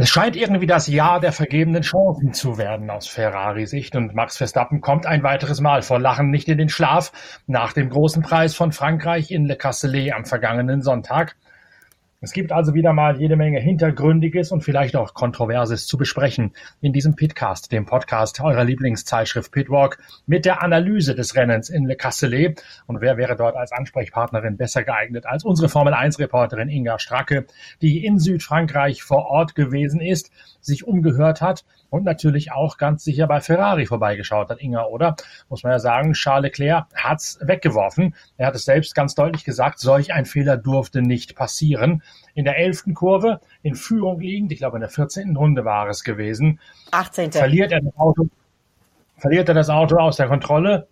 Es scheint irgendwie das Jahr der vergebenen Chancen zu werden aus Ferrari-Sicht und Max Verstappen kommt ein weiteres Mal vor Lachen nicht in den Schlaf nach dem großen Preis von Frankreich in Le Castellet am vergangenen Sonntag. Es gibt also wieder mal jede Menge Hintergründiges und vielleicht auch Kontroverses zu besprechen in diesem Pitcast, dem Podcast eurer Lieblingszeitschrift Pitwalk, mit der Analyse des Rennens in Le Castellet. Und wer wäre dort als Ansprechpartnerin besser geeignet als unsere Formel 1 Reporterin Inga Stracke, die in Südfrankreich vor Ort gewesen ist, sich umgehört hat und natürlich auch ganz sicher bei Ferrari vorbeigeschaut hat, Inga, oder? Muss man ja sagen, Charles Leclerc hat's weggeworfen. Er hat es selbst ganz deutlich gesagt, solch ein Fehler durfte nicht passieren. In der elften Kurve, in Führung liegend, ich glaube in der 14. Runde war es gewesen, 18. verliert er das Auto, verliert er das Auto aus der Kontrolle,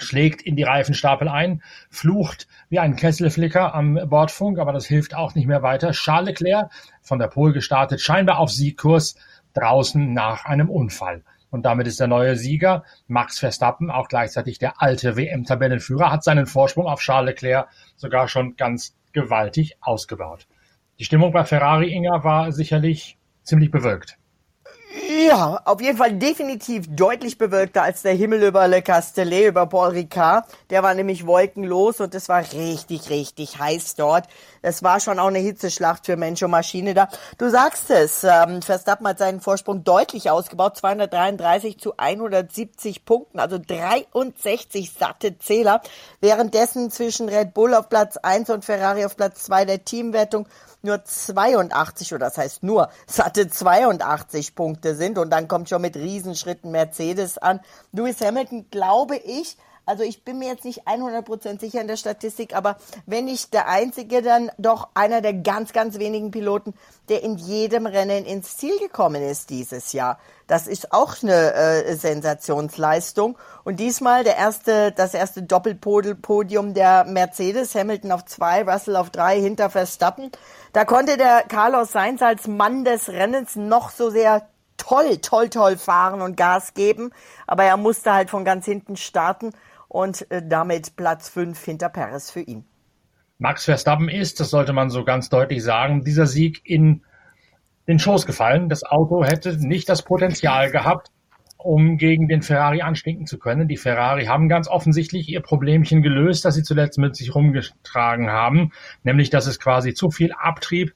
schlägt in die Reifenstapel ein, flucht wie ein Kesselflicker am Bordfunk, aber das hilft auch nicht mehr weiter. Charles Leclerc von der Pole gestartet, scheinbar auf Siegkurs, draußen nach einem Unfall. Und damit ist der neue Sieger Max Verstappen, auch gleichzeitig der alte WM-Tabellenführer, hat seinen Vorsprung auf Charles Leclerc sogar schon ganz gewaltig ausgebaut. Die Stimmung bei Ferrari, Inga, war sicherlich ziemlich bewölkt. Ja, auf jeden Fall definitiv deutlich bewölkter als der Himmel über Le Castellet, über Paul Ricard. Der war nämlich wolkenlos und es war richtig, richtig heiß dort. Es war schon auch eine Hitzeschlacht für Mensch und Maschine da. Du sagst es, ähm, Verstappen hat seinen Vorsprung deutlich ausgebaut, 233 zu 170 Punkten, also 63 satte Zähler. Währenddessen zwischen Red Bull auf Platz 1 und Ferrari auf Platz 2 der Teamwertung nur 82 oder das heißt nur satte 82 Punkte sind und dann kommt schon mit Riesenschritten Mercedes an. Lewis Hamilton, glaube ich, also ich bin mir jetzt nicht 100% sicher in der Statistik, aber wenn nicht der einzige, dann doch einer der ganz, ganz wenigen Piloten, der in jedem Rennen ins Ziel gekommen ist dieses Jahr. Das ist auch eine äh, Sensationsleistung. Und diesmal der erste, das erste Doppelpodium der Mercedes, Hamilton auf zwei, Russell auf drei, hinter Verstappen. Da konnte der Carlos Sainz als Mann des Rennens noch so sehr toll, toll, toll fahren und Gas geben. Aber er musste halt von ganz hinten starten und äh, damit Platz 5 hinter Perez für ihn. Max Verstappen ist, das sollte man so ganz deutlich sagen, dieser Sieg in den Schoß gefallen. Das Auto hätte nicht das Potenzial gehabt, um gegen den Ferrari anstinken zu können. Die Ferrari haben ganz offensichtlich ihr Problemchen gelöst, das sie zuletzt mit sich rumgetragen haben, nämlich dass es quasi zu viel Abtrieb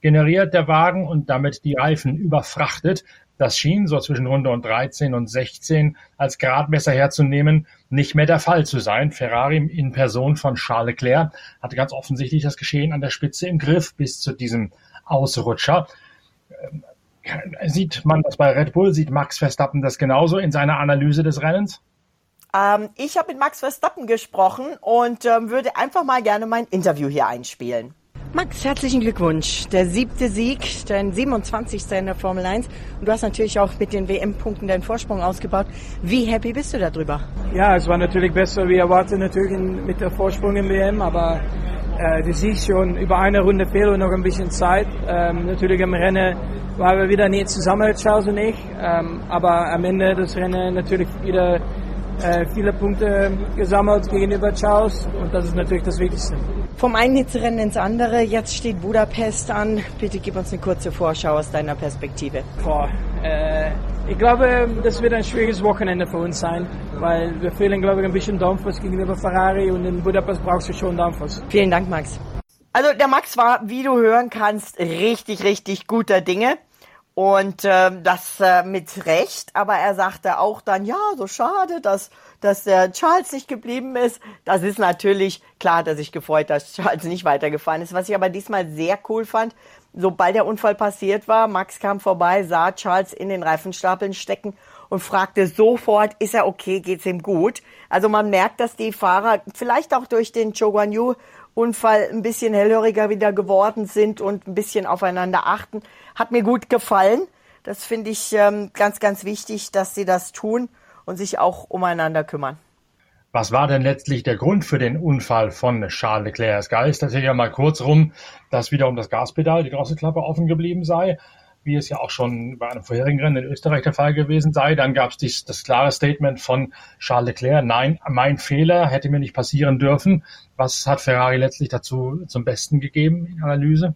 generiert, der Wagen, und damit die Reifen überfrachtet. Das schien, so zwischen Runde und 13 und 16, als Gradmesser herzunehmen, nicht mehr der Fall zu sein. Ferrari in Person von Charles Leclerc hatte ganz offensichtlich das Geschehen an der Spitze im Griff bis zu diesem Ausrutscher. Ähm, sieht man das bei Red Bull? Sieht Max Verstappen das genauso in seiner Analyse des Rennens? Ähm, ich habe mit Max Verstappen gesprochen und ähm, würde einfach mal gerne mein Interview hier einspielen. Max, herzlichen Glückwunsch. Der siebte Sieg, dein 27. in der Formel 1. Und du hast natürlich auch mit den WM-Punkten deinen Vorsprung ausgebaut. Wie happy bist du darüber? Ja, es war natürlich besser wie erwartet natürlich mit der Vorsprung im WM, aber äh, du siehst schon über eine Runde Fehler noch ein bisschen Zeit. Ähm, natürlich im Rennen waren wir wieder nicht zusammen, Charles und ich, ähm, aber am Ende des Rennen natürlich wieder äh, viele Punkte gesammelt gegenüber Charles und das ist natürlich das Wichtigste. Vom einen Hitzerennen ins andere, jetzt steht Budapest an. Bitte gib uns eine kurze Vorschau aus deiner Perspektive. Boah, äh, ich glaube, das wird ein schwieriges Wochenende für uns sein, weil wir fehlen, glaube ich, ein bisschen Dampfers gegenüber Ferrari und in Budapest brauchst du schon Dampfers. Vielen Dank, Max. Also der Max war, wie du hören kannst, richtig, richtig guter Dinge. Und äh, das äh, mit Recht, aber er sagte auch dann, ja, so schade, dass, dass der Charles nicht geblieben ist. Das ist natürlich, klar hat er sich gefreut, dass Charles nicht weitergefahren ist. Was ich aber diesmal sehr cool fand, sobald der Unfall passiert war, Max kam vorbei, sah Charles in den Reifenstapeln stecken und fragte sofort, ist er okay, geht's ihm gut? Also man merkt, dass die Fahrer vielleicht auch durch den Choguan Unfall ein bisschen hellhöriger wieder geworden sind und ein bisschen aufeinander achten. Hat mir gut gefallen. Das finde ich ähm, ganz, ganz wichtig, dass sie das tun und sich auch umeinander kümmern. Was war denn letztlich der Grund für den Unfall von Charles Leclerc? Es geistert ja mal kurz rum, dass wiederum das Gaspedal, die Drosselklappe offen geblieben sei, wie es ja auch schon bei einem vorherigen Rennen in Österreich der Fall gewesen sei. Dann gab es das klare Statement von Charles Leclerc, nein, mein Fehler hätte mir nicht passieren dürfen. Was hat Ferrari letztlich dazu zum Besten gegeben in Analyse?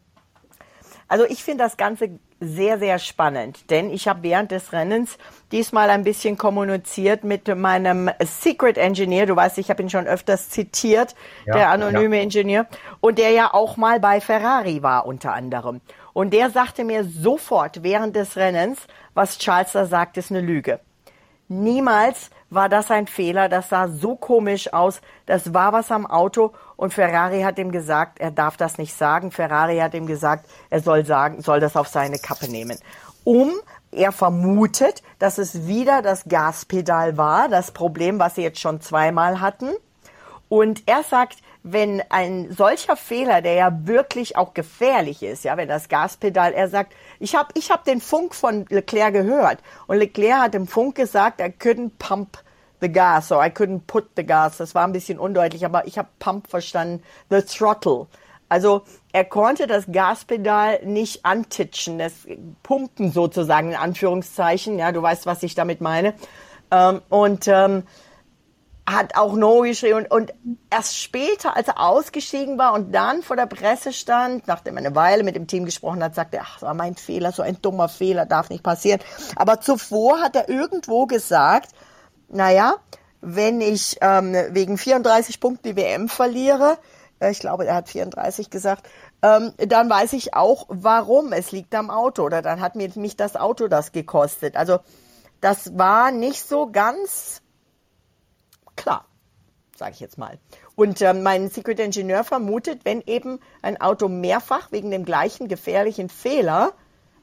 Also ich finde das Ganze sehr, sehr spannend, denn ich habe während des Rennens diesmal ein bisschen kommuniziert mit meinem Secret Engineer. Du weißt, ich habe ihn schon öfters zitiert, ja, der anonyme ja. Ingenieur, und der ja auch mal bei Ferrari war unter anderem. Und der sagte mir sofort während des Rennens, was Charles da sagt, ist eine Lüge. Niemals war das ein Fehler, das sah so komisch aus, das war was am Auto und Ferrari hat ihm gesagt, er darf das nicht sagen. Ferrari hat ihm gesagt, er soll sagen, soll das auf seine Kappe nehmen. Um er vermutet, dass es wieder das Gaspedal war, das Problem, was sie jetzt schon zweimal hatten. Und er sagt, wenn ein solcher Fehler, der ja wirklich auch gefährlich ist, ja, wenn das Gaspedal, er sagt, ich habe ich hab den Funk von Leclerc gehört und Leclerc hat im Funk gesagt, er couldn't pump the gas or I couldn't put the gas. Das war ein bisschen undeutlich, aber ich habe pump verstanden, the throttle. Also er konnte das Gaspedal nicht antitschen, das Pumpen sozusagen in Anführungszeichen. Ja, du weißt, was ich damit meine. Ähm, und ähm, hat auch No geschrieben und, und erst später, als er ausgestiegen war und dann vor der Presse stand, nachdem er eine Weile mit dem Team gesprochen hat, sagte er, ach, das war mein Fehler, so ein dummer Fehler, darf nicht passieren. Aber zuvor hat er irgendwo gesagt, naja, wenn ich ähm, wegen 34 Punkten die WM verliere, äh, ich glaube, er hat 34 gesagt, ähm, dann weiß ich auch, warum. Es liegt am Auto oder dann hat mir mich das Auto das gekostet. Also das war nicht so ganz klar, sage ich jetzt mal. Und äh, mein Secret Engineer vermutet, wenn eben ein Auto mehrfach wegen dem gleichen gefährlichen Fehler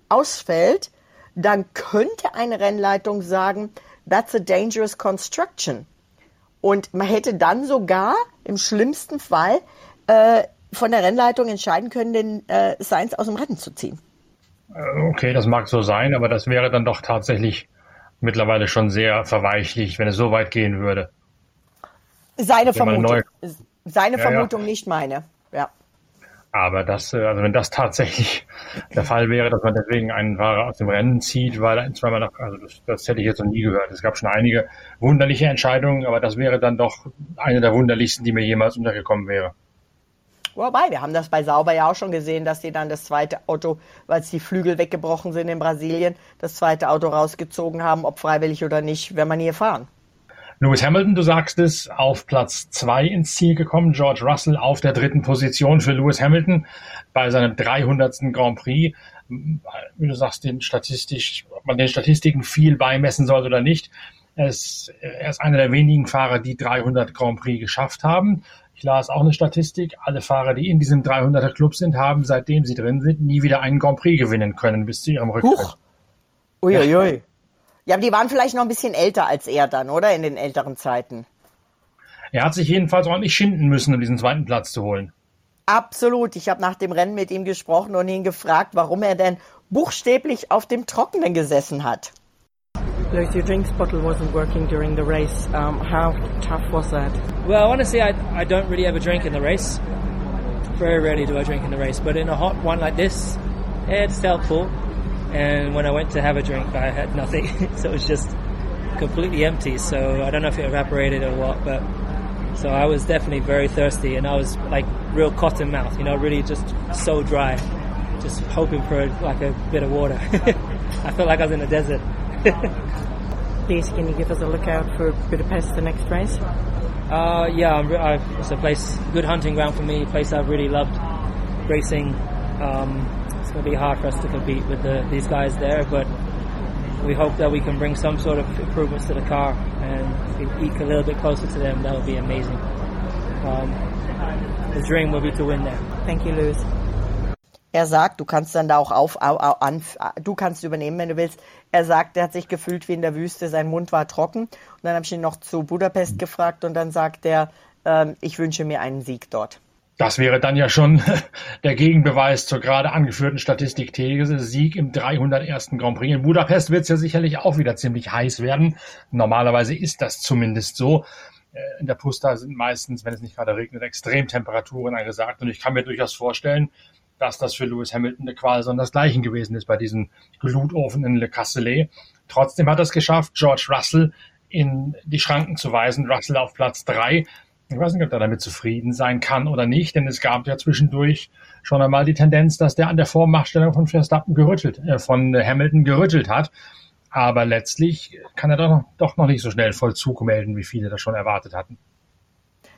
ausfällt, dann könnte eine Rennleitung sagen, that's a dangerous construction. Und man hätte dann sogar im schlimmsten Fall äh, von der Rennleitung entscheiden können, den äh, Sainz aus dem Rennen zu ziehen. Äh, okay, das mag so sein, aber das wäre dann doch tatsächlich mittlerweile schon sehr verweichlicht, wenn es so weit gehen würde. Seine Vermutung. Seine ja, Vermutung, ja. nicht meine. Ja. Aber das, äh, also wenn das tatsächlich der Fall wäre, dass man deswegen einen Fahrer aus dem Rennen zieht, weil er zweimal nach, also das, das hätte ich jetzt noch nie gehört. Es gab schon einige wunderliche Entscheidungen, aber das wäre dann doch eine der wunderlichsten, die mir jemals untergekommen wäre. Wobei, wir haben das bei Sauber ja auch schon gesehen, dass sie dann das zweite Auto, weil es die Flügel weggebrochen sind in Brasilien, das zweite Auto rausgezogen haben, ob freiwillig oder nicht, wenn man hier fahren. Lewis Hamilton, du sagst es, auf Platz zwei ins Ziel gekommen. George Russell auf der dritten Position für Lewis Hamilton bei seinem 300. Grand Prix. Wie du sagst, den statistisch, ob man den Statistiken viel beimessen soll oder nicht. Er ist, er einer der wenigen Fahrer, die 300 Grand Prix geschafft haben. Ich las auch eine Statistik. Alle Fahrer, die in diesem 300er Club sind, haben, seitdem sie drin sind, nie wieder einen Grand Prix gewinnen können bis zu ihrem Rücktritt. Huch. Uiuiui. Ja. Ja, aber die waren vielleicht noch ein bisschen älter als er dann, oder? In den älteren Zeiten. Er hat sich jedenfalls ordentlich schinden müssen, um diesen zweiten Platz zu holen. Absolut. Ich habe nach dem Rennen mit ihm gesprochen und ihn gefragt, warum er denn buchstäblich auf dem Trockenen gesessen hat. Like your drinks bottle wasn't working during the race. Um, how tough was that? Well, honestly, I, I don't really ever drink in the race. Very rarely do I drink in the race, but in a hot one like this, it's helpful. And when I went to have a drink, I had nothing. so it was just completely empty. So I don't know if it evaporated or what, but so I was definitely very thirsty, and I was like real cotton mouth, you know, really just so dry, just hoping for like a bit of water. I felt like I was in the desert. Please, can you give us a lookout for Budapest the next race? Uh, yeah, I'm, I, it's a place, good hunting ground for me, a place I've really loved racing. Um, going to be hard for us to compete with the, these guys there, but we hope that we can bring some sort of improvements to the car and if we eke a little bit closer to them. That would be amazing. Um, the dream will be to win there. Thank you, Lewis. Er sagt, du kannst dann da auch auf, auf, an, du kannst übernehmen, wenn du willst. Er sagt, er hat sich gefühlt wie in der Wüste, sein Mund war trocken. Und dann habe ich ihn noch zu Budapest gefragt und dann sagt er, äh, ich wünsche mir einen Sieg dort. Das wäre dann ja schon der Gegenbeweis zur gerade angeführten Statistikthese. Sieg im 301. Grand Prix. In Budapest wird es ja sicherlich auch wieder ziemlich heiß werden. Normalerweise ist das zumindest so. Äh, in der Pusta sind meistens, wenn es nicht gerade regnet, Extremtemperaturen angesagt. Und ich kann mir durchaus vorstellen, dass das für Lewis Hamilton eine Qual sondersgleichen gewesen ist bei diesem Glutofen in Le Castellet. Trotzdem hat er es geschafft, George Russell in die Schranken zu weisen. Russell auf Platz drei Ich weiß nicht, ob er damit zufrieden sein kann oder nicht, denn es gab ja zwischendurch schon einmal die Tendenz, dass der an der Vormachtstellung von Verstappen gerüttelt, äh, von Hamilton gerüttelt hat. Aber letztlich kann er doch, doch noch nicht so schnell Vollzug melden, wie viele das schon erwartet hatten.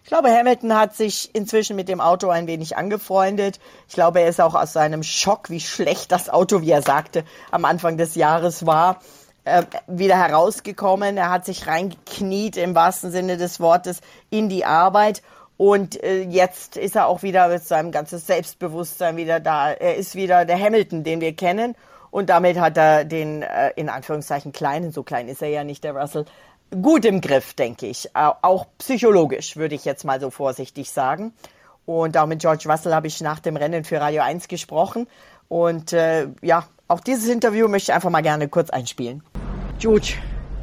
Ich glaube, Hamilton hat sich inzwischen mit dem Auto ein wenig angefreundet. Ich glaube, er ist auch aus seinem Schock, wie schlecht das Auto, wie er sagte, am Anfang des Jahres war, äh, wieder herausgekommen. Er hat sich reingekniet im wahrsten Sinne des Wortes in die Arbeit. Und äh, jetzt ist er auch wieder mit seinem ganzen Selbstbewusstsein wieder da. Er ist wieder der Hamilton, den wir kennen. Und damit hat er den, äh, in Anführungszeichen, kleinen, so klein ist er ja nicht, der Russell, gut im Griff, denke ich. Auch psychologisch, würde ich jetzt mal so vorsichtig sagen. Und auch mit George Russell habe ich nach dem Rennen für Radio 1 gesprochen. Und äh, ja, auch dieses Interview möchte ich einfach mal gerne kurz einspielen. George,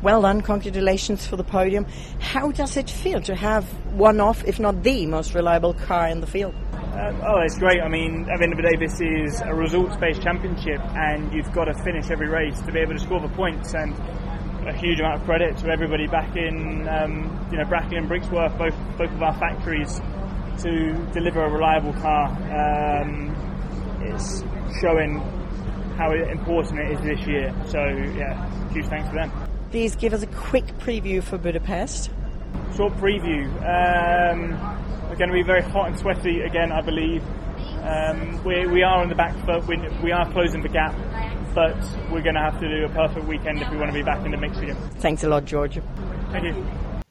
well done. Congratulations for the podium. How does it feel to have one of, if not the most reliable car in the field? Uh, oh, it's great. I mean, at the end of the day, this is a results-based championship, and you've got to finish every race to be able to score the points. And a huge amount of credit to everybody back in, um, you know, Bracken and Brixworth, both both of our factories, to deliver a reliable car. Um, it's showing how important it is this year. So yeah, huge thanks to them. Please give us a quick preview for Budapest. Short preview. Um, we're going to be very hot and sweaty again, I believe. Um, we, we are on the back foot. We, we are closing the gap but we're going to have to do a perfect weekend if we want to be back in the mix again. Thanks a lot, George. Thank you.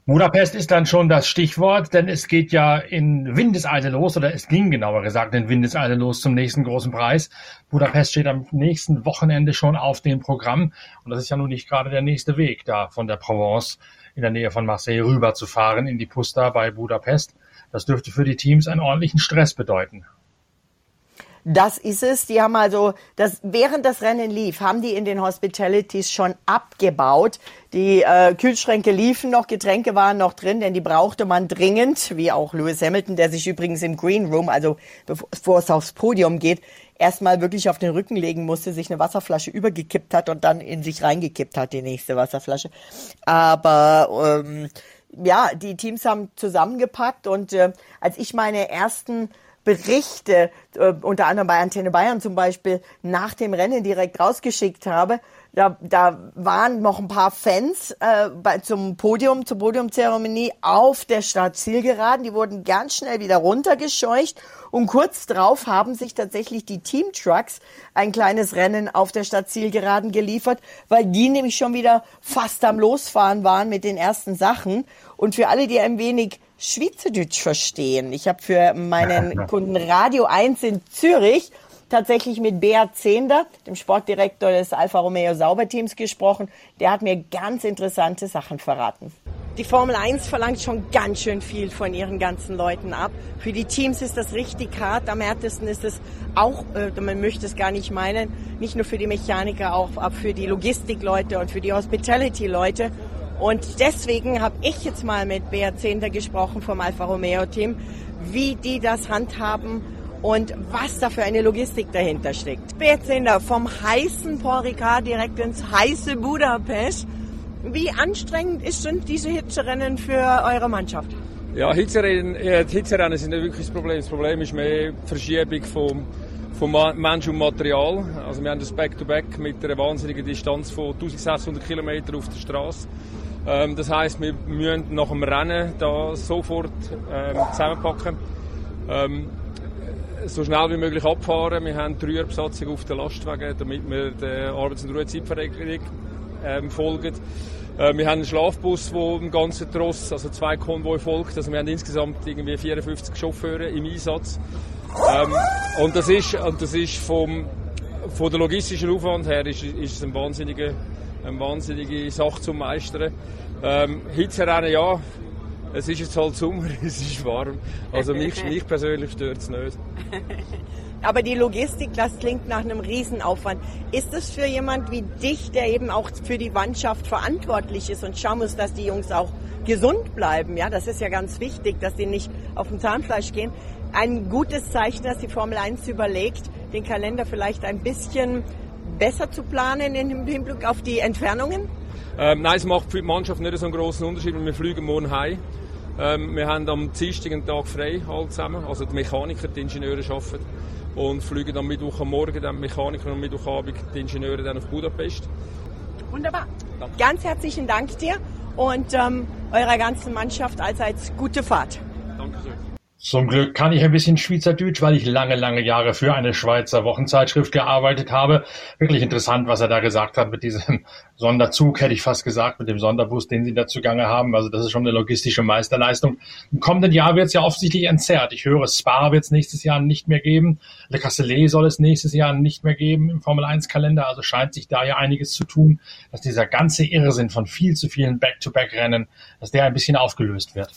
Budapest ist dann schon das Stichwort, denn es geht ja in Windeseile los, oder es ging genauer gesagt in Windeseile los zum nächsten großen Preis. Budapest steht am nächsten Wochenende schon auf dem Programm und das ist ja nun nicht gerade der nächste Weg, da von der Provence in der Nähe von Marseille rüber zu fahren in die Pusta bei Budapest. Das dürfte für die Teams einen ordentlichen Stress bedeuten. Das ist es. Die haben also, das, während das Rennen lief, haben die in den Hospitalities schon abgebaut. Die äh, Kühlschränke liefen noch, Getränke waren noch drin, denn die brauchte man dringend, wie auch Lewis Hamilton, der sich übrigens im Green Room, also bevor es aufs Podium geht, erstmal wirklich auf den Rücken legen musste, sich eine Wasserflasche übergekippt hat und dann in sich reingekippt hat, die nächste Wasserflasche. Aber ähm, ja, die Teams haben zusammengepackt und äh, als ich meine ersten Berichte, äh, unter anderem bei Antenne Bayern zum Beispiel, nach dem Rennen direkt rausgeschickt habe. Da, da waren noch ein paar Fans äh, bei, zum Podium, zur Podiumzeremonie auf der Startzielgeraden. Die wurden ganz schnell wieder runtergescheucht und kurz drauf haben sich tatsächlich die Teamtrucks ein kleines Rennen auf der Stadtzielgeraden geliefert, weil die nämlich schon wieder fast am Losfahren waren mit den ersten Sachen. Und für alle, die ein wenig Schweizerdeutsch verstehen. Ich habe für meinen Kunden Radio 1 in Zürich tatsächlich mit Beat Zehnder, dem Sportdirektor des Alfa Romeo Sauberteams, gesprochen. Der hat mir ganz interessante Sachen verraten. Die Formel 1 verlangt schon ganz schön viel von ihren ganzen Leuten ab. Für die Teams ist das richtig hart. Am härtesten ist es auch, äh, man möchte es gar nicht meinen, nicht nur für die Mechaniker, auch für die Logistikleute und für die Hospitality-Leute. Und deswegen habe ich jetzt mal mit Beat Zehnter gesprochen vom Alfa Romeo Team, wie die das handhaben und was da für eine Logistik dahinter steckt. Beat Zehnter vom heißen Paul direkt ins heiße Budapest. Wie anstrengend sind diese Hitzerennen für eure Mannschaft? Ja, Hitzerennen sind nicht wirklich das Problem. Das Problem ist mehr die Verschiebung vom, vom Mensch und Material. Also wir haben das Back-to-Back -Back mit einer wahnsinnigen Distanz von 1600 Kilometern auf der Straße. Ähm, das heißt, wir müssen nach dem Rennen da sofort ähm, zusammenpacken. Ähm, so schnell wie möglich abfahren. Wir haben drei Besatzungen auf den Lastwagen, damit wir der Arbeits- und Ruhezeitverregelung ähm, folgen. Äh, wir haben einen Schlafbus, der im ganzen Tross, also zwei Konvoi folgt. Also wir haben insgesamt irgendwie 54 Chauffeure im Einsatz. Ähm, und das ist, und das ist vom, von der logistischen Aufwand her ist, ist es ein wahnsinniger eine wahnsinnige Sache zum Meistern. Ähm, Hitzerennen, ja, es ist jetzt halt Sommer, es ist warm. Also mich, mich persönlich stört es nicht. Aber die Logistik, das klingt nach einem Riesenaufwand. Ist es für jemand wie dich, der eben auch für die Mannschaft verantwortlich ist und schauen muss, dass die Jungs auch gesund bleiben? Ja, das ist ja ganz wichtig, dass die nicht auf dem Zahnfleisch gehen. Ein gutes Zeichen, dass die Formel 1 überlegt, den Kalender vielleicht ein bisschen besser zu planen im Hinblick auf die Entfernungen? Ähm, nein, es macht für die Mannschaft nicht so einen großen Unterschied, weil wir fliegen morgen heim. Ähm, wir haben am Dienstag einen Tag frei, alle zusammen. Also die Mechaniker, die Ingenieure arbeiten. Und fliegen am Mittwoch am Morgen, dann die Mechaniker und am Mittwochabend die Ingenieure dann auf Budapest. Wunderbar. Ganz herzlichen Dank dir und ähm, eurer ganzen Mannschaft allseits gute Fahrt. Zum Glück kann ich ein bisschen Schweizerdeutsch, weil ich lange, lange Jahre für eine Schweizer Wochenzeitschrift gearbeitet habe. Wirklich interessant, was er da gesagt hat mit diesem Sonderzug, hätte ich fast gesagt, mit dem Sonderbus, den sie da zugange haben. Also das ist schon eine logistische Meisterleistung. Im kommenden Jahr wird es ja offensichtlich entzerrt. Ich höre, Spa wird es nächstes Jahr nicht mehr geben. Le Castellet soll es nächstes Jahr nicht mehr geben im Formel-1-Kalender. Also scheint sich da ja einiges zu tun, dass dieser ganze Irrsinn von viel zu vielen Back-to-Back-Rennen, dass der ein bisschen aufgelöst wird.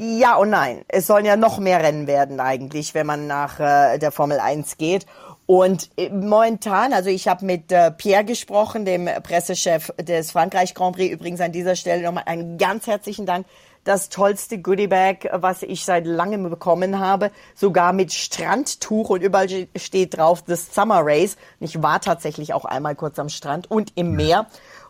Ja und nein. Es sollen ja noch mehr Rennen werden eigentlich, wenn man nach äh, der Formel 1 geht. Und äh, momentan, also ich habe mit äh, Pierre gesprochen, dem Pressechef des Frankreich Grand Prix. Übrigens an dieser Stelle nochmal einen ganz herzlichen Dank. Das tollste Goodiebag, was ich seit langem bekommen habe, sogar mit Strandtuch und überall steht drauf The Summer Race. Und ich war tatsächlich auch einmal kurz am Strand und im Meer.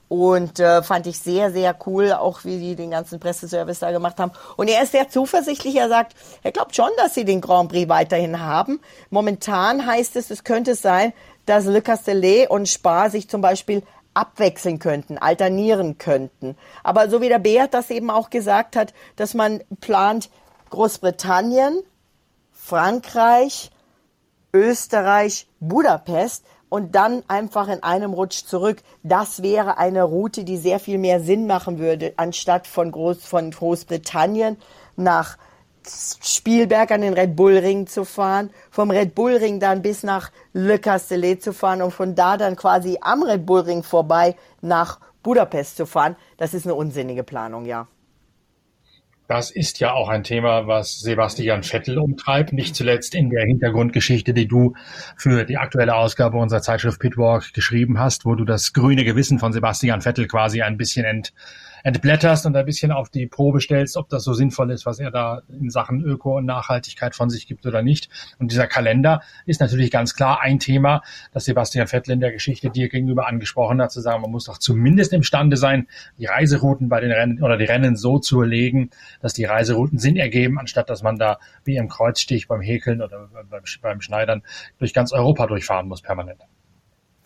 Und äh, fand ich sehr, sehr cool, auch wie die den ganzen Presseservice da gemacht haben. Und er ist sehr zuversichtlich. Er sagt, er glaubt schon, dass sie den Grand Prix weiterhin haben. Momentan heißt es, es könnte sein, dass Le Castellet und Spa sich zum Beispiel abwechseln könnten, alternieren könnten. Aber so wie der Beat das eben auch gesagt hat, dass man plant Großbritannien, Frankreich, Österreich, Budapest, und dann einfach in einem Rutsch zurück. Das wäre eine Route, die sehr viel mehr Sinn machen würde, anstatt von, Groß, von Großbritannien nach Spielberg an den Red Bull Ring zu fahren, vom Red Bull Ring dann bis nach Le Castellet zu fahren und von da dann quasi am Red Bull Ring vorbei nach Budapest zu fahren. Das ist eine unsinnige Planung, ja. Das ist ja auch ein Thema, was Sebastian Vettel umtreibt, nicht zuletzt in der Hintergrundgeschichte, die du für die aktuelle Ausgabe unserer Zeitschrift Pitwalk geschrieben hast, wo du das grüne Gewissen von Sebastian Vettel quasi ein bisschen ent, entblätterst und ein bisschen auf die Probe stellst, ob das so sinnvoll ist, was er da in Sachen Öko und Nachhaltigkeit von sich gibt oder nicht. Und dieser Kalender ist natürlich ganz klar ein Thema, das Sebastian Vettel in der Geschichte dir gegenüber angesprochen hat, zu sagen, man muss doch zumindest imstande sein, die Reiserouten bei den Rennen oder die Rennen so zu legen, dass die Reiserouten Sinn ergeben, anstatt dass man da wie im Kreuzstich beim Häkeln oder beim, beim Schneidern durch ganz Europa durchfahren muss permanent.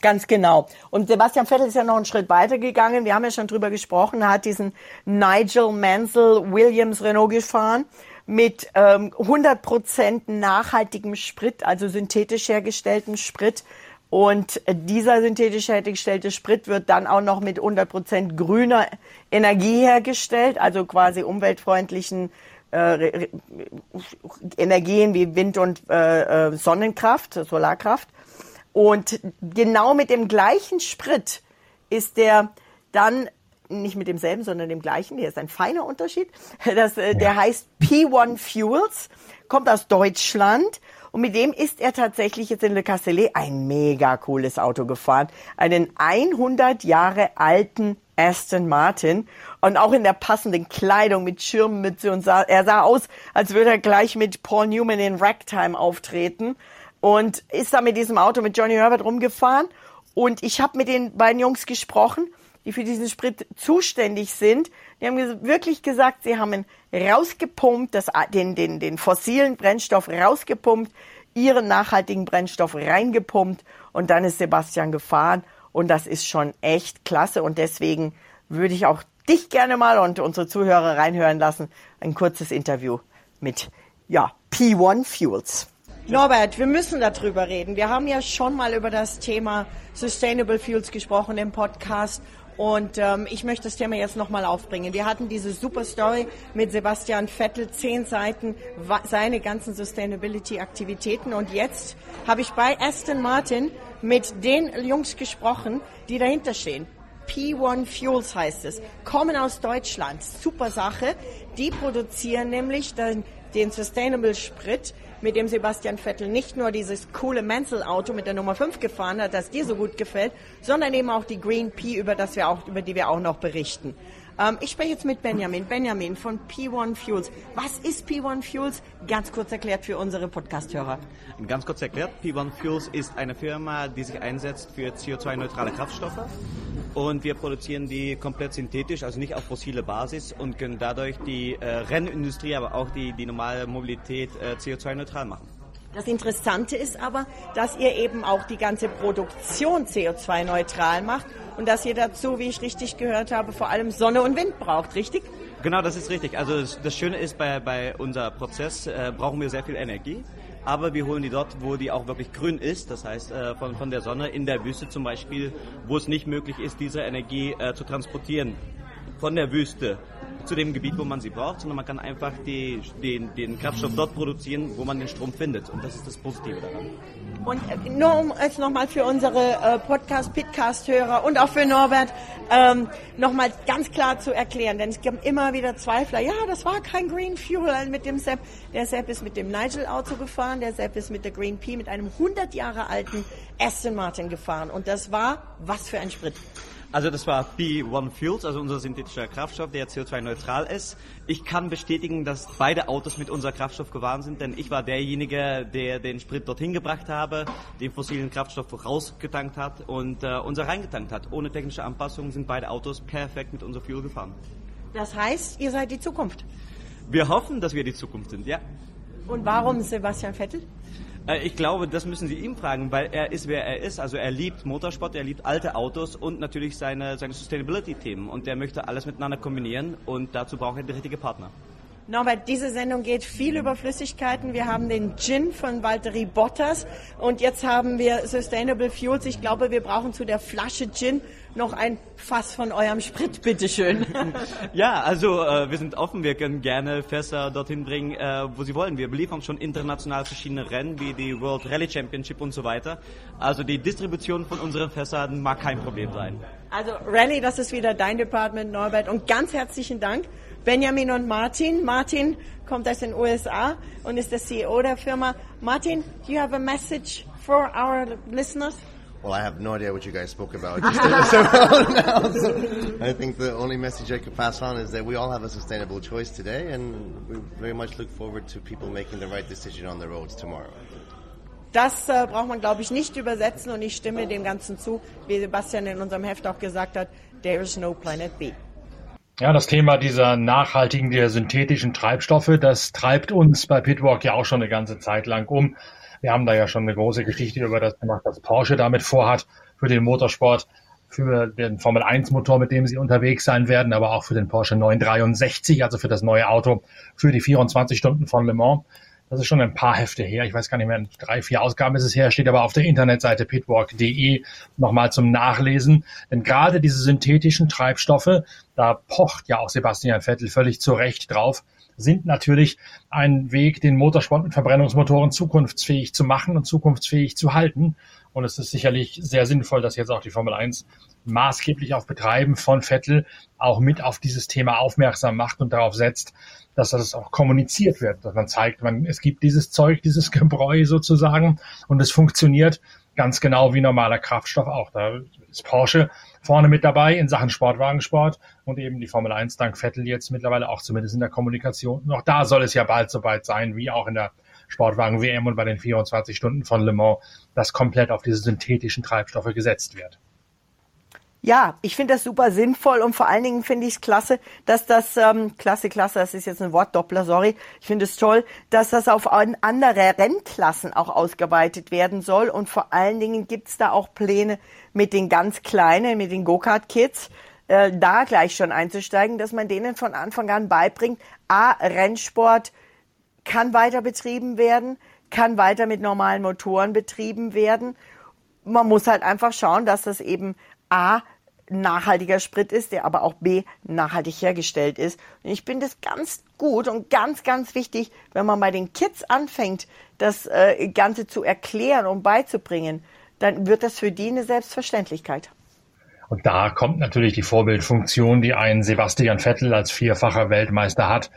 Ganz genau. Und Sebastian Vettel ist ja noch einen Schritt weiter gegangen. Wir haben ja schon drüber gesprochen. Er hat diesen Nigel Mansell Williams Renault gefahren mit ähm, 100% nachhaltigem Sprit, also synthetisch hergestelltem Sprit. Und dieser synthetisch hergestellte Sprit wird dann auch noch mit 100% grüner Energie hergestellt, also quasi umweltfreundlichen äh, Energien wie Wind- und äh, äh Sonnenkraft, Solarkraft. Und genau mit dem gleichen Sprit ist der dann nicht mit demselben, sondern dem gleichen. Hier ist ein feiner Unterschied. Das, äh, der heißt P1 Fuels, kommt aus Deutschland. Und mit dem ist er tatsächlich jetzt in Le Castellet ein mega cooles Auto gefahren. Einen 100 Jahre alten Aston Martin und auch in der passenden Kleidung mit Schirmmütze und sah, er sah aus, als würde er gleich mit Paul Newman in Ragtime auftreten und ist da mit diesem Auto mit Johnny Herbert rumgefahren. Und ich habe mit den beiden Jungs gesprochen, die für diesen Sprit zuständig sind. Die haben wirklich gesagt, sie haben ihn rausgepumpt, das, den, den, den fossilen Brennstoff rausgepumpt, ihren nachhaltigen Brennstoff reingepumpt und dann ist Sebastian gefahren. Und das ist schon echt klasse. Und deswegen würde ich auch dich gerne mal und unsere Zuhörer reinhören lassen. Ein kurzes Interview mit, ja, P1 Fuels. Norbert, wir müssen darüber reden. Wir haben ja schon mal über das Thema Sustainable Fuels gesprochen im Podcast und ähm, ich möchte das Thema jetzt nochmal aufbringen. Wir hatten diese super Story mit Sebastian Vettel, zehn Seiten, seine ganzen Sustainability-Aktivitäten. Und jetzt habe ich bei Aston Martin mit den Jungs gesprochen, die dahinter stehen. P1 Fuels heißt es, kommen aus Deutschland. Super Sache. Die produzieren nämlich den, den Sustainable Sprit mit dem Sebastian Vettel nicht nur dieses coole Mansell-Auto mit der Nummer 5 gefahren hat, das dir so gut gefällt, sondern eben auch die Green P, über, das wir auch, über die wir auch noch berichten. Ähm, ich spreche jetzt mit Benjamin. Benjamin von P1 Fuels. Was ist P1 Fuels? Ganz kurz erklärt für unsere Podcast-Hörer. Ganz kurz erklärt, P1 Fuels ist eine Firma, die sich einsetzt für CO2-neutrale Kraftstoffe. und wir produzieren die komplett synthetisch, also nicht auf fossile Basis und können dadurch die äh, Rennindustrie, aber auch die, die normale Mobilität äh, CO2-neutral machen. Das Interessante ist aber, dass ihr eben auch die ganze Produktion CO2-neutral macht und dass ihr dazu, wie ich richtig gehört habe, vor allem Sonne und Wind braucht, richtig? Genau, das ist richtig. Also das, das Schöne ist, bei, bei unserem Prozess äh, brauchen wir sehr viel Energie aber wir holen die dort, wo die auch wirklich grün ist, das heißt äh, von, von der Sonne in der Wüste zum Beispiel, wo es nicht möglich ist, diese Energie äh, zu transportieren von der Wüste zu dem Gebiet, wo man sie braucht, sondern man kann einfach die, den, den Kraftstoff dort produzieren, wo man den Strom findet. Und das ist das Positive daran. Und äh, nur um es nochmal für unsere äh, Podcast-Pitcast-Hörer und auch für Norbert ähm, nochmal ganz klar zu erklären, denn es gibt immer wieder Zweifler, ja, das war kein Green Fuel mit dem Sepp. Der Sepp ist mit dem Nigel-Auto gefahren, der Sepp ist mit der Green P mit einem 100 Jahre alten Aston Martin gefahren. Und das war was für ein Sprit. Also das war B1 Fuels, also unser synthetischer Kraftstoff, der CO2-neutral ist. Ich kann bestätigen, dass beide Autos mit unser Kraftstoff gefahren sind, denn ich war derjenige, der den Sprit dorthin gebracht habe, den fossilen Kraftstoff rausgetankt hat und äh, unser reingetankt hat. Ohne technische Anpassungen sind beide Autos perfekt mit unser Fuel gefahren. Das heißt, ihr seid die Zukunft. Wir hoffen, dass wir die Zukunft sind, ja. Und warum Sebastian Vettel? Äh, ich glaube, das müssen Sie ihm fragen, weil er ist, wer er ist. Also er liebt Motorsport, er liebt alte Autos und natürlich seine, seine Sustainability-Themen. Und der möchte alles miteinander kombinieren und dazu braucht er den richtigen Partner. Norbert, diese Sendung geht viel über Flüssigkeiten. Wir haben den Gin von Valtteri Bottas und jetzt haben wir Sustainable Fuels. Ich glaube, wir brauchen zu der Flasche Gin noch ein Fass von eurem Sprit, bitteschön. ja, also äh, wir sind offen, wir können gerne Fässer dorthin bringen, äh, wo sie wollen. Wir beliefern schon international verschiedene Rennen, wie die World Rally Championship und so weiter. Also die Distribution von unseren Fässern mag kein Problem sein. Also Rally, das ist wieder dein Department, Norbert. Und ganz herzlichen Dank. Benjamin und Martin. Martin kommt aus den USA und ist der CEO der Firma. Martin, do you have a message for our listeners? Well, I have no idea what you guys spoke about. So I think the only message I could pass on is that we all have a sustainable choice today, and we very much look forward to people making the right decision on the roads tomorrow. Das äh, braucht man, glaube ich, nicht übersetzen und ich stimme dem Ganzen zu, wie Sebastian in unserem Heft auch gesagt hat, there is no planet B. Ja, das Thema dieser nachhaltigen, der synthetischen Treibstoffe, das treibt uns bei Pitwalk ja auch schon eine ganze Zeit lang um. Wir haben da ja schon eine große Geschichte über das gemacht, was Porsche damit vorhat für den Motorsport, für den Formel 1 Motor, mit dem sie unterwegs sein werden, aber auch für den Porsche 963, also für das neue Auto für die 24 Stunden von Le Mans. Das ist schon ein paar Hefte her. Ich weiß gar nicht mehr, drei, vier Ausgaben ist es her, steht aber auf der Internetseite pitwalk.de nochmal zum Nachlesen. Denn gerade diese synthetischen Treibstoffe, da pocht ja auch Sebastian Vettel völlig zu Recht drauf, sind natürlich ein Weg, den Motorsport mit Verbrennungsmotoren zukunftsfähig zu machen und zukunftsfähig zu halten. Und es ist sicherlich sehr sinnvoll, dass jetzt auch die Formel 1 maßgeblich auf Betreiben von Vettel auch mit auf dieses Thema aufmerksam macht und darauf setzt, dass das auch kommuniziert wird, dass man zeigt, man, es gibt dieses Zeug, dieses Gebräu sozusagen und es funktioniert ganz genau wie normaler Kraftstoff auch. Da ist Porsche vorne mit dabei in Sachen Sportwagensport und eben die Formel 1 dank Vettel jetzt mittlerweile auch zumindest in der Kommunikation. Noch da soll es ja bald soweit sein, wie auch in der Sportwagen WM und bei den 24 Stunden von Le Mans, dass komplett auf diese synthetischen Treibstoffe gesetzt wird. Ja, ich finde das super sinnvoll und vor allen Dingen finde ich es klasse, dass das, ähm, klasse, klasse, das ist jetzt ein Wortdoppler, sorry, ich finde es toll, dass das auf andere Rennklassen auch ausgeweitet werden soll und vor allen Dingen gibt es da auch Pläne mit den ganz Kleinen, mit den Go-Kart-Kids, äh, da gleich schon einzusteigen, dass man denen von Anfang an beibringt, A, Rennsport kann weiter betrieben werden, kann weiter mit normalen Motoren betrieben werden. Man muss halt einfach schauen, dass das eben A, nachhaltiger Sprit ist, der aber auch B, nachhaltig hergestellt ist. Und ich finde es ganz gut und ganz, ganz wichtig, wenn man bei den Kids anfängt, das äh, Ganze zu erklären und beizubringen, dann wird das für die eine Selbstverständlichkeit. Und da kommt natürlich die Vorbildfunktion, die ein Sebastian Vettel als vierfacher Weltmeister hat,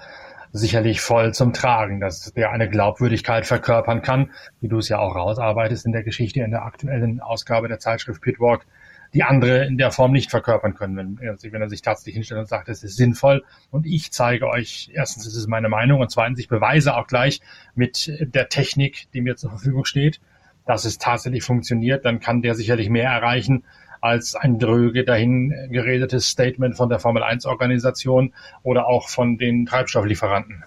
sicherlich voll zum Tragen, dass der eine Glaubwürdigkeit verkörpern kann, wie du es ja auch rausarbeitest in der Geschichte, in der aktuellen Ausgabe der Zeitschrift Pitwalk, die andere in der Form nicht verkörpern können, wenn, wenn er sich tatsächlich hinstellt und sagt, es ist sinnvoll und ich zeige euch, erstens ist es meine Meinung und zweitens, ich beweise auch gleich mit der Technik, die mir zur Verfügung steht, dass es tatsächlich funktioniert, dann kann der sicherlich mehr erreichen, als ein dröge dahin geredetes Statement von der Formel 1 Organisation oder auch von den Treibstofflieferanten.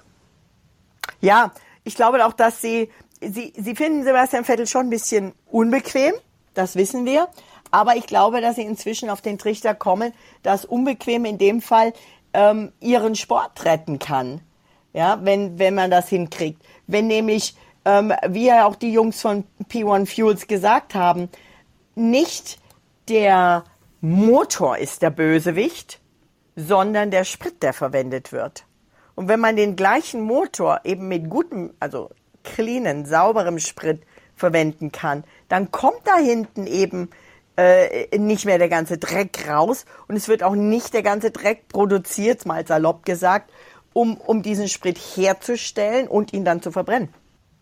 Ja, ich glaube auch, dass sie, sie, sie finden Sebastian Vettel schon ein bisschen unbequem. Das wissen wir. Aber ich glaube, dass sie inzwischen auf den Trichter kommen, dass unbequem in dem Fall ähm, ihren Sport retten kann. Ja, wenn, wenn man das hinkriegt. Wenn nämlich, ähm, wie ja auch die Jungs von P1 Fuels gesagt haben, nicht der Motor ist der Bösewicht, sondern der Sprit, der verwendet wird. Und wenn man den gleichen Motor eben mit gutem, also cleanen, sauberem Sprit verwenden kann, dann kommt da hinten eben äh, nicht mehr der ganze Dreck raus und es wird auch nicht der ganze Dreck produziert, mal salopp gesagt, um, um diesen Sprit herzustellen und ihn dann zu verbrennen.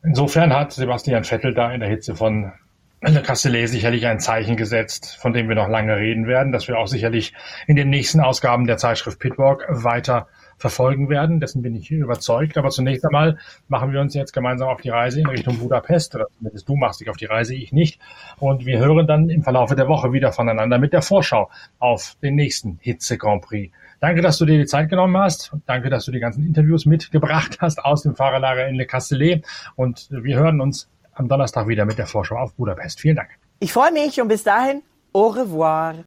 Insofern hat Sebastian Vettel da in der Hitze von Le Castellet sicherlich ein Zeichen gesetzt, von dem wir noch lange reden werden, dass wir auch sicherlich in den nächsten Ausgaben der Zeitschrift Pitwalk weiter verfolgen werden. Dessen bin ich überzeugt. Aber zunächst einmal machen wir uns jetzt gemeinsam auf die Reise in Richtung Budapest. Oder zumindest du machst dich auf die Reise, ich nicht. Und wir hören dann im Verlauf der Woche wieder voneinander mit der Vorschau auf den nächsten Hitze Grand Prix. Danke, dass du dir die Zeit genommen hast. Danke, dass du die ganzen Interviews mitgebracht hast aus dem Fahrerlager in Le Castellet. Und wir hören uns am Donnerstag wieder mit der Vorschau auf Budapest. Vielen Dank. Ich freue mich und bis dahin, au revoir.